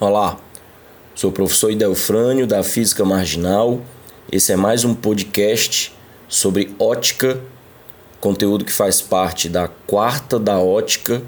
Olá, sou o professor Idelfrânio da Física Marginal. Esse é mais um podcast sobre ótica, conteúdo que faz parte da quarta da ótica.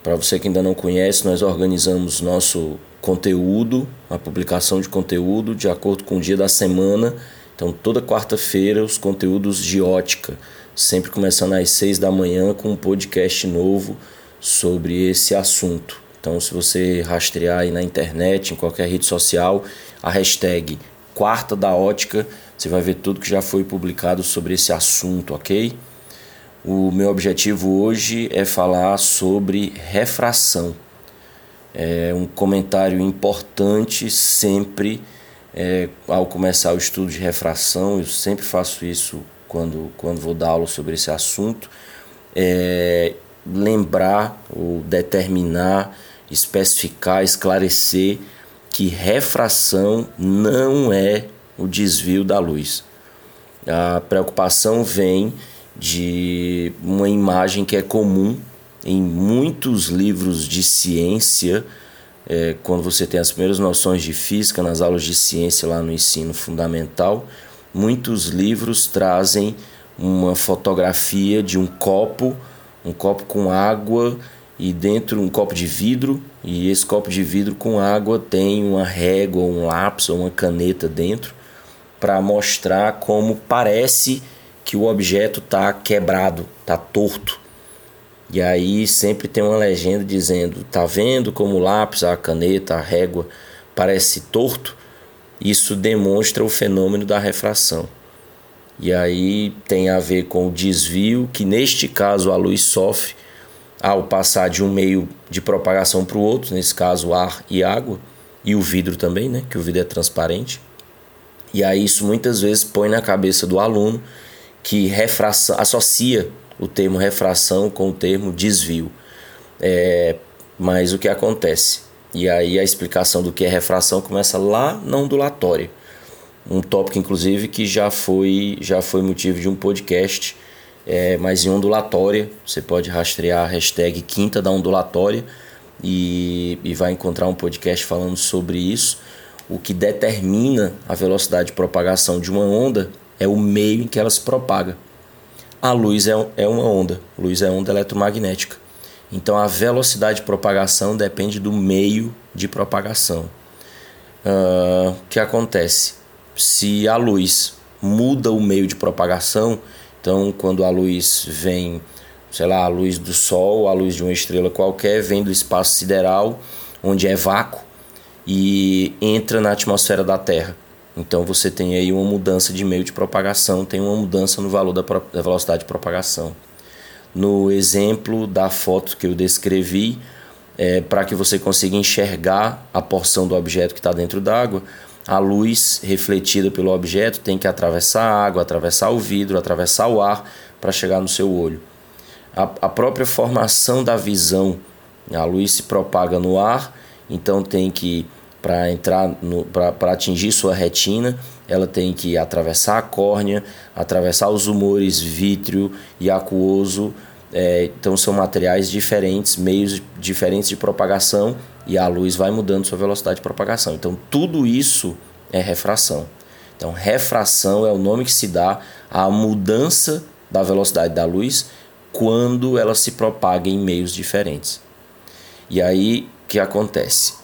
Para você que ainda não conhece, nós organizamos nosso conteúdo, a publicação de conteúdo de acordo com o dia da semana. Então, toda quarta-feira, os conteúdos de ótica, sempre começando às seis da manhã com um podcast novo sobre esse assunto. Então, se você rastrear aí na internet, em qualquer rede social, a hashtag Quarta da Ótica, você vai ver tudo que já foi publicado sobre esse assunto, ok? O meu objetivo hoje é falar sobre refração. É um comentário importante sempre é, ao começar o estudo de refração. Eu sempre faço isso quando, quando vou dar aula sobre esse assunto. É, lembrar ou determinar especificar, esclarecer que refração não é o desvio da luz. A preocupação vem de uma imagem que é comum em muitos livros de ciência, é, quando você tem as primeiras noções de física nas aulas de ciência lá no ensino fundamental, muitos livros trazem uma fotografia de um copo, um copo com água e dentro um copo de vidro e esse copo de vidro com água tem uma régua, um lápis ou uma caneta dentro para mostrar como parece que o objeto está quebrado, está torto. E aí sempre tem uma legenda dizendo: tá vendo como o lápis, a caneta, a régua parece torto? Isso demonstra o fenômeno da refração. E aí tem a ver com o desvio que neste caso a luz sofre ao passar de um meio de propagação para o outro, nesse caso ar e água, e o vidro também, né, que o vidro é transparente. E aí isso muitas vezes põe na cabeça do aluno que refração associa o termo refração com o termo desvio. É, mas o que acontece? E aí a explicação do que é refração começa lá na ondulatória. Um tópico, inclusive, que já foi, já foi motivo de um podcast é, mas em ondulatória, você pode rastrear a hashtag Quinta da Ondulatória e, e vai encontrar um podcast falando sobre isso. O que determina a velocidade de propagação de uma onda é o meio em que ela se propaga. A luz é, é uma onda, luz é onda eletromagnética. Então a velocidade de propagação depende do meio de propagação. Ah, o uh, que acontece? Se a luz muda o meio de propagação, então, quando a luz vem, sei lá, a luz do Sol, a luz de uma estrela qualquer, vem do espaço sideral, onde é vácuo, e entra na atmosfera da Terra. Então, você tem aí uma mudança de meio de propagação, tem uma mudança no valor da, da velocidade de propagação. No exemplo da foto que eu descrevi, é, para que você consiga enxergar a porção do objeto que está dentro d'água, a luz refletida pelo objeto tem que atravessar a água, atravessar o vidro, atravessar o ar para chegar no seu olho. A, a própria formação da visão, a luz se propaga no ar, então tem que para entrar para atingir sua retina, ela tem que atravessar a córnea, atravessar os humores vítreo e aquoso. É, então são materiais diferentes, meios diferentes de propagação e a luz vai mudando sua velocidade de propagação. Então, tudo isso é refração. Então, refração é o nome que se dá à mudança da velocidade da luz quando ela se propaga em meios diferentes. E aí, o que acontece?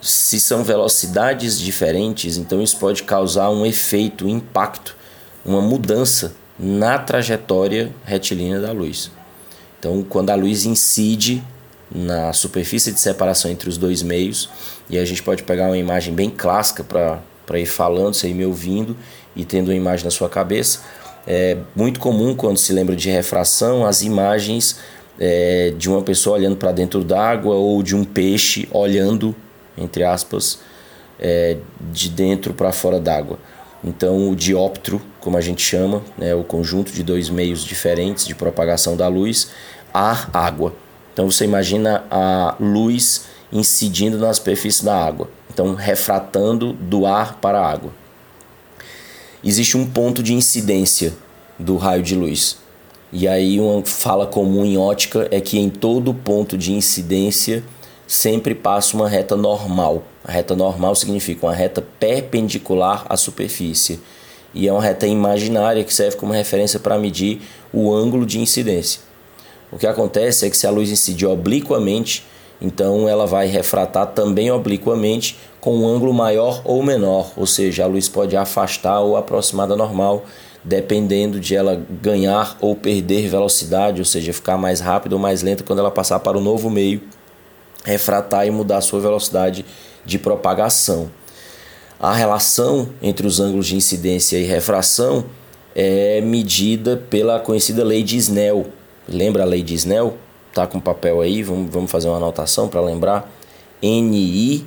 Se são velocidades diferentes, então isso pode causar um efeito, um impacto, uma mudança na trajetória retilínea da luz. Então, quando a luz incide na superfície de separação entre os dois meios. E a gente pode pegar uma imagem bem clássica para ir falando, você ir me ouvindo e tendo uma imagem na sua cabeça. É muito comum quando se lembra de refração as imagens é, de uma pessoa olhando para dentro d'água ou de um peixe olhando, entre aspas, é, de dentro para fora d'água. Então, o dióptro, como a gente chama, né, o conjunto de dois meios diferentes de propagação da luz, ar, água. Então você imagina a luz incidindo na superfície da água, então refratando do ar para a água. Existe um ponto de incidência do raio de luz. E aí uma fala comum em ótica é que em todo ponto de incidência sempre passa uma reta normal. A reta normal significa uma reta perpendicular à superfície e é uma reta imaginária que serve como referência para medir o ângulo de incidência. O que acontece é que se a luz incidir obliquamente, então ela vai refratar também obliquamente com um ângulo maior ou menor, ou seja, a luz pode afastar ou aproximar da normal, dependendo de ela ganhar ou perder velocidade, ou seja, ficar mais rápida ou mais lenta quando ela passar para o novo meio, refratar e mudar a sua velocidade de propagação. A relação entre os ângulos de incidência e refração é medida pela conhecida lei de Snell. Lembra a lei de Snell? Tá com papel aí, vamos, vamos fazer uma anotação para lembrar. NI,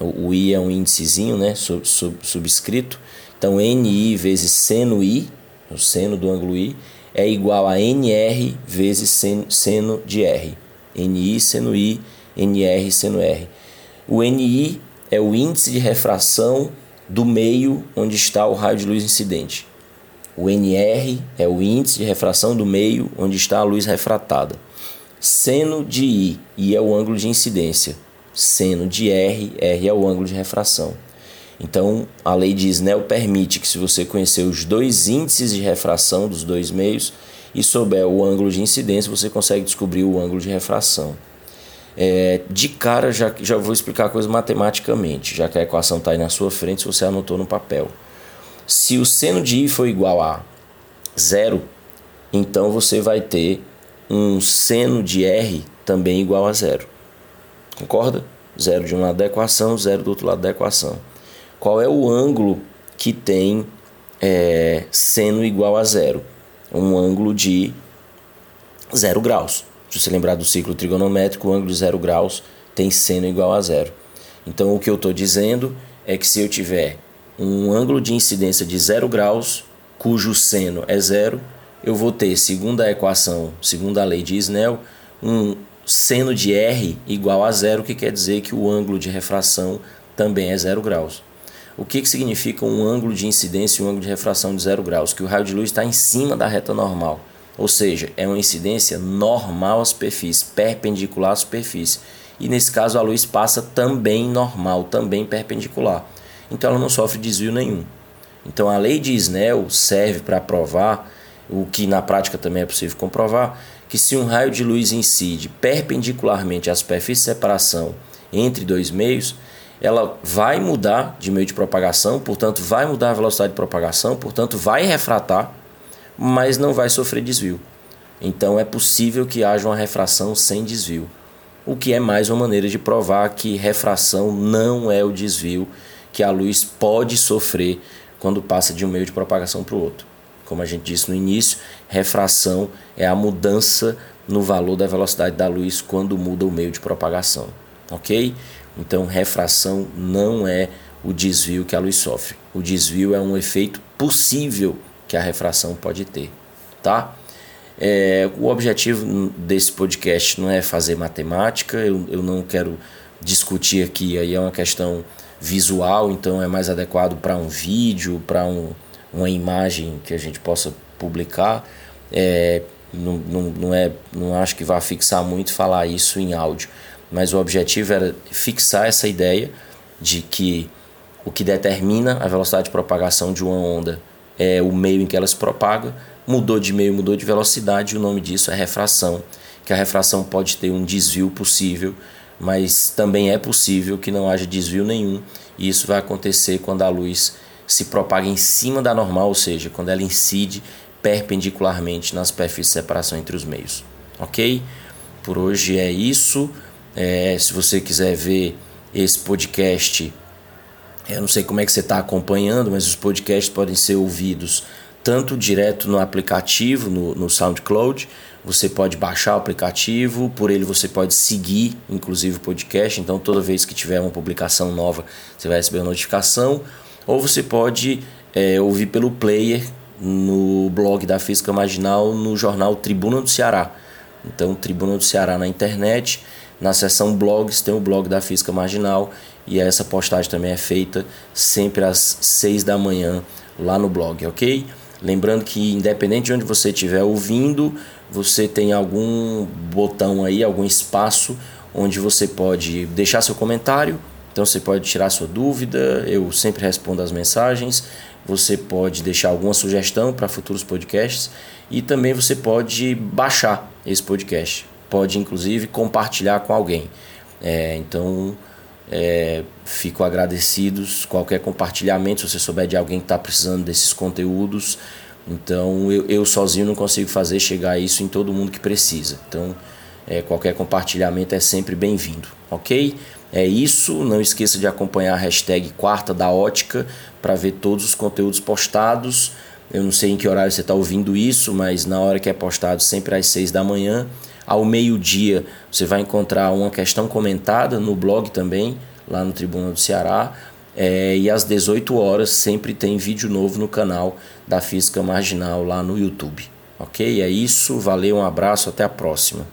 o I é um índicezinho, né, sub, sub, subscrito. Então NI vezes seno I, o seno do ângulo I, é igual a NR vezes seno, seno de R. NI seno I, NR seno R. O NI é o índice de refração do meio onde está o raio de luz incidente. O NR é o índice de refração do meio onde está a luz refratada. Seno de I, I é o ângulo de incidência. Seno de R, R é o ângulo de refração. Então, a lei de Snell permite que se você conhecer os dois índices de refração dos dois meios e souber o ângulo de incidência, você consegue descobrir o ângulo de refração. É, de cara, já, já vou explicar a coisa matematicamente, já que a equação está aí na sua frente, se você anotou no papel. Se o seno de i for igual a zero, então você vai ter um seno de r também igual a zero. Concorda? Zero de um lado da equação, zero do outro lado da equação. Qual é o ângulo que tem é, seno igual a zero? Um ângulo de zero graus. Se você lembrar do ciclo trigonométrico, o ângulo de zero graus tem seno igual a zero. Então o que eu estou dizendo é que se eu tiver um ângulo de incidência de zero graus, cujo seno é zero, eu vou ter, segundo a equação, segundo a lei de Snell, um seno de R igual a zero, que quer dizer que o ângulo de refração também é zero graus. O que, que significa um ângulo de incidência e um ângulo de refração de zero graus? Que o raio de luz está em cima da reta normal. Ou seja, é uma incidência normal à superfície, perpendicular à superfície. E nesse caso a luz passa também normal, também perpendicular. Então ela não sofre desvio nenhum. Então a lei de Snell serve para provar, o que na prática também é possível comprovar, que se um raio de luz incide perpendicularmente à superfície de separação entre dois meios, ela vai mudar de meio de propagação, portanto vai mudar a velocidade de propagação, portanto vai refratar mas não vai sofrer desvio. Então é possível que haja uma refração sem desvio, o que é mais uma maneira de provar que refração não é o desvio que a luz pode sofrer quando passa de um meio de propagação para o outro. Como a gente disse no início, refração é a mudança no valor da velocidade da luz quando muda o meio de propagação, ok? Então, refração não é o desvio que a luz sofre. O desvio é um efeito possível que a refração pode ter, tá? É, o objetivo desse podcast não é fazer matemática, eu, eu não quero discutir aqui, aí é uma questão visual, então é mais adequado para um vídeo, para um, uma imagem que a gente possa publicar. É, não, não, não, é, não acho que vá fixar muito falar isso em áudio, mas o objetivo era fixar essa ideia de que o que determina a velocidade de propagação de uma onda é o meio em que ela se propaga, mudou de meio, mudou de velocidade, e o nome disso é refração, que a refração pode ter um desvio possível, mas também é possível que não haja desvio nenhum, e isso vai acontecer quando a luz se propaga em cima da normal, ou seja, quando ela incide perpendicularmente na superfície de separação entre os meios. Ok? Por hoje é isso. É, se você quiser ver esse podcast eu não sei como é que você está acompanhando, mas os podcasts podem ser ouvidos tanto direto no aplicativo, no, no SoundCloud. Você pode baixar o aplicativo, por ele você pode seguir, inclusive o podcast. Então, toda vez que tiver uma publicação nova, você vai receber a notificação. Ou você pode é, ouvir pelo player no blog da Física Marginal, no jornal Tribuna do Ceará. Então, Tribuna do Ceará na internet. Na seção blogs tem o blog da Física Marginal e essa postagem também é feita sempre às 6 da manhã lá no blog, ok? Lembrando que independente de onde você estiver ouvindo, você tem algum botão aí, algum espaço onde você pode deixar seu comentário. Então você pode tirar sua dúvida, eu sempre respondo as mensagens. Você pode deixar alguma sugestão para futuros podcasts e também você pode baixar esse podcast. Pode inclusive compartilhar com alguém. É, então é, fico agradecidos qualquer compartilhamento se você souber de alguém que está precisando desses conteúdos. Então eu, eu sozinho não consigo fazer chegar isso em todo mundo que precisa. Então é, qualquer compartilhamento é sempre bem-vindo, ok? É isso. Não esqueça de acompanhar a hashtag Quarta da Ótica para ver todos os conteúdos postados. Eu não sei em que horário você está ouvindo isso, mas na hora que é postado, sempre às seis da manhã. Ao meio-dia, você vai encontrar uma questão comentada no blog também, lá no Tribuna do Ceará. É, e às 18 horas sempre tem vídeo novo no canal da Física Marginal lá no YouTube. Ok? É isso, valeu, um abraço, até a próxima.